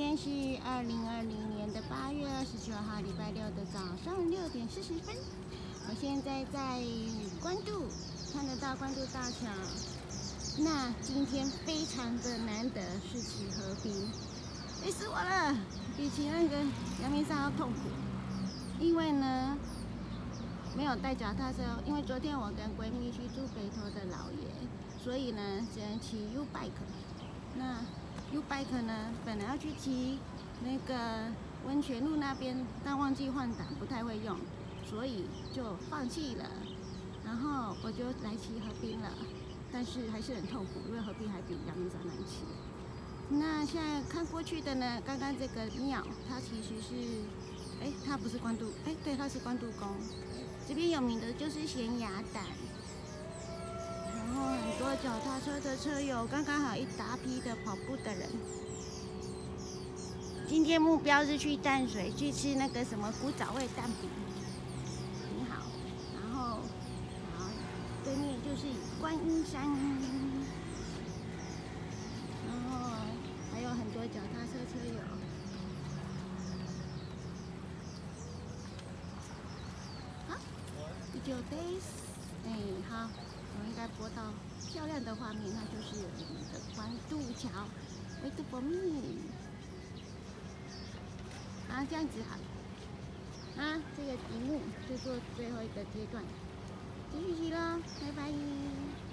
今天是二零二零年的八月二十九号，礼拜六的早上六点四十分。我现在在关渡，看得到关渡大桥。那今天非常的难得是骑河滨，累死我了，比骑那个阳明山要痛苦。因为呢，没有带脚踏车，因为昨天我跟闺蜜去住北投的老爷，所以呢只能骑 U bike。那 U bike 呢，本来要去骑那个温泉路那边，但忘记换挡，不太会用，所以就放弃了。然后我就来骑河滨了，但是还是很痛苦，因为河滨还比阳明山难骑。那现在看过去的呢，刚刚这个庙，它其实是。哎，它不是关渡，哎，对，它是关渡宫。这边有名的就是咸鸭蛋，很多脚踏车的车友，刚刚好一大批的跑步的人。今天目标是去淡水，去吃那个什么古早味蛋饼，挺好。然后，好，对面就是观音山，然后还有很多脚踏车车友。九 days，哎，好，我应该播到漂亮的画面，那就是我们的关渡桥维多博密啊，这样子好，啊，这个题目就做最后一个阶段，继续骑喽，拜拜。